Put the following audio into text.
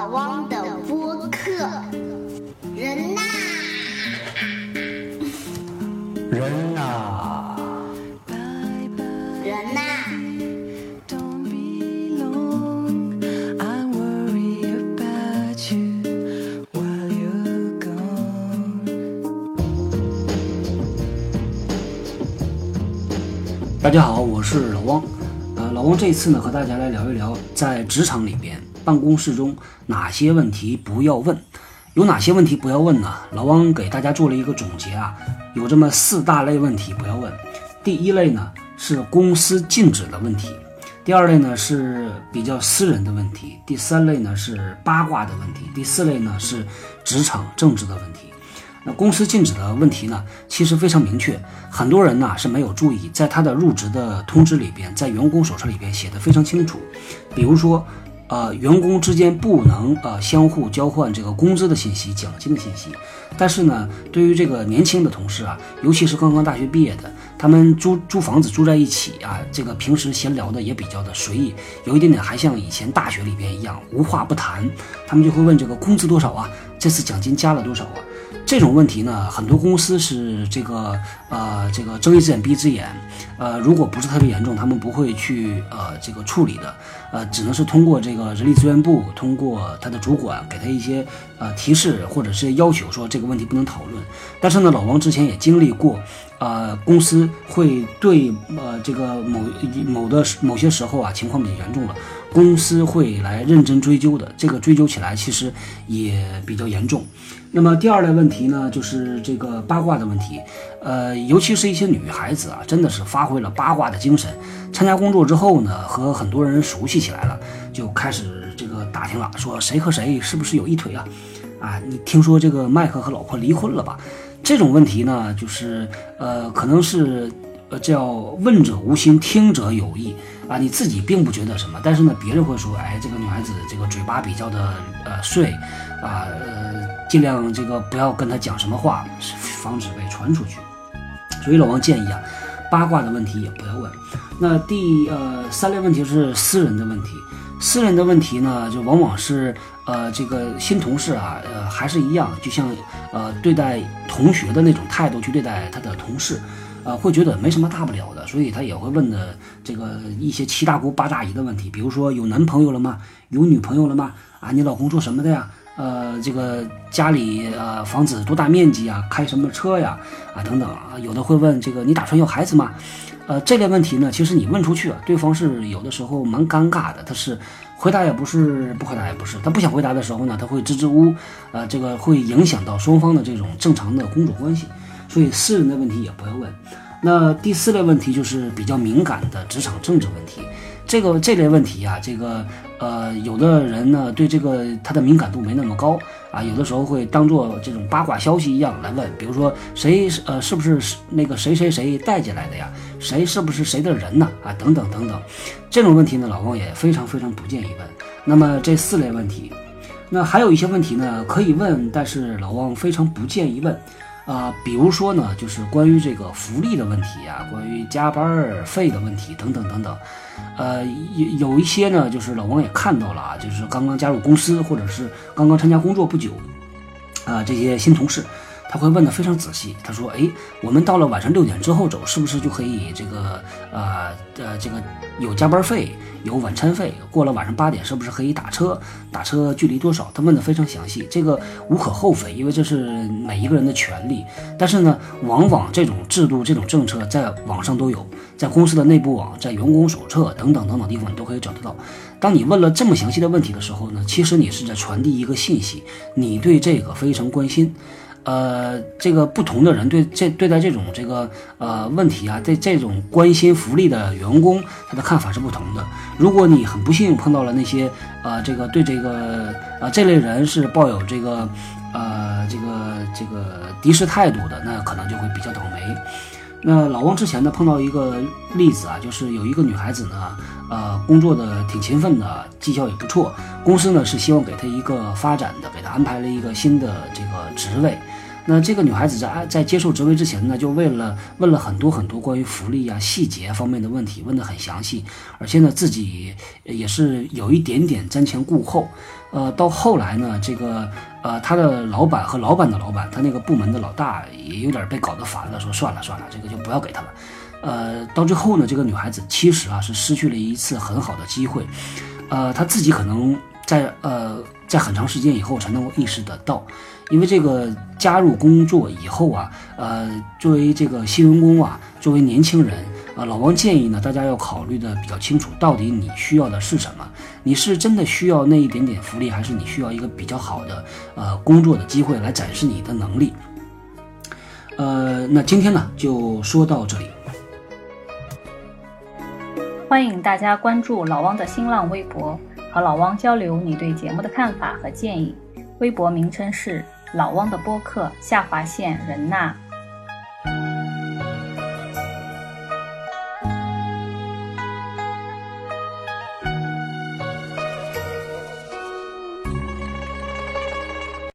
老汪的播客人呐，人呐，人呐。大家好，我是老汪。呃，老汪这次呢，和大家来聊一聊在职场里边。办公室中哪些问题不要问，有哪些问题不要问呢？老汪给大家做了一个总结啊，有这么四大类问题不要问。第一类呢是公司禁止的问题，第二类呢是比较私人的问题，第三类呢是八卦的问题，第四类呢是职场政治的问题。那公司禁止的问题呢，其实非常明确，很多人呢是没有注意，在他的入职的通知里边，在员工手册里边写的非常清楚，比如说，呃，员工之间不能呃相互交换这个工资的信息、奖金的信息。但是呢，对于这个年轻的同事啊，尤其是刚刚大学毕业的，他们租租房子住在一起啊，这个平时闲聊的也比较的随意，有一点点还像以前大学里边一样无话不谈。他们就会问这个工资多少啊？这次奖金加了多少啊？这种问题呢，很多公司是这个呃这个睁一只眼闭一只眼，呃，如果不是特别严重，他们不会去呃这个处理的，呃，只能是通过这个人力资源部，通过他的主管给他一些呃提示或者是要求，说这个问题不能讨论。但是呢，老王之前也经历过，呃，公司会对呃这个某某的某些时候啊情况比较严重了，公司会来认真追究的，这个追究起来其实也比较严重。那么第二类问题呢，就是这个八卦的问题，呃，尤其是一些女孩子啊，真的是发挥了八卦的精神。参加工作之后呢，和很多人熟悉起来了，就开始这个打听了，说谁和谁是不是有一腿啊？啊，你听说这个麦克和老婆离婚了吧？这种问题呢，就是呃，可能是呃叫问者无心，听者有意啊，你自己并不觉得什么，但是呢，别人会说，哎，这个女孩子这个嘴巴比较的呃碎啊，呃，尽量这个不要跟她讲什么话，防止被传出去。所以老王建议啊，八卦的问题也不要问。那第呃三类问题是私人的问题，私人的问题呢，就往往是呃这个新同事啊，呃还是一样，就像呃对待同学的那种态度去对待他的同事，呃会觉得没什么大不了的，所以他也会问的这个一些七大姑八大姨的问题，比如说有男朋友了吗？有女朋友了吗？啊，你老公做什么的呀？呃，这个家里呃房子多大面积啊？开什么车呀？啊等等啊，有的会问这个你打算要孩子吗？呃，这类问题呢，其实你问出去啊，对方是有的时候蛮尴尬的，他是回答也不是，不回答也不是，他不想回答的时候呢，他会支支吾，呃，这个会影响到双方的这种正常的工作关系，所以私人的问题也不要问。那第四类问题就是比较敏感的职场政治问题，这个这类问题啊，这个呃，有的人呢对这个他的敏感度没那么高啊，有的时候会当做这种八卦消息一样来问，比如说谁呃是不是那个谁谁谁带进来的呀？谁是不是谁的人呢？啊，等等等等，这种问题呢，老王也非常非常不建议问。那么这四类问题，那还有一些问题呢可以问，但是老王非常不建议问。啊、比如说呢，就是关于这个福利的问题啊，关于加班费的问题等等等等，呃，有有一些呢，就是老王也看到了啊，就是刚刚加入公司或者是刚刚参加工作不久，啊、这些新同事，他会问的非常仔细。他说：“哎，我们到了晚上六点之后走，是不是就可以这个呃呃这个有加班费，有晚餐费？过了晚上八点，是不是可以打车？打车距离多少？”他问的非常详细，这个无可厚非，因为这是每一个人的权利。但是呢，往往这种制度、这种政策在网上都有，在公司的内部网、在员工手册等等等等地方你都可以找得到。当你问了这么详细的问题的时候呢，其实你是在传递一个信息，你对这个非常关心。呃，这个不同的人对这对待这种这个呃问题啊，对这种关心福利的员工，他的看法是不同的。如果你很不幸碰到了那些呃这个对这个呃这类人是抱有这个呃这个这个敌视态度的，那可能就会比较倒霉。那老汪之前呢碰到一个例子啊，就是有一个女孩子呢，呃，工作的挺勤奋的，绩效也不错，公司呢是希望给她一个发展的，给她安排了一个新的这个职位。那这个女孩子在在接受职位之前呢，就为了问了很多很多关于福利啊、细节方面的问题，问得很详细，而且呢自己也是有一点点瞻前顾后。呃，到后来呢，这个呃他的老板和老板的老板，他那个部门的老大也有点被搞得烦了，说算了算了，这个就不要给他了。呃，到最后呢，这个女孩子其实啊是失去了一次很好的机会，呃，她自己可能在呃在很长时间以后才能够意识得到，因为这个加入工作以后啊，呃，作为这个新员工啊，作为年轻人啊，老王建议呢，大家要考虑的比较清楚，到底你需要的是什么？你是真的需要那一点点福利，还是你需要一个比较好的呃工作的机会来展示你的能力？呃，那今天呢就说到这里。欢迎大家关注老汪的新浪微博，和老汪交流你对节目的看法和建议。微博名称是老汪的播客下划线人呐。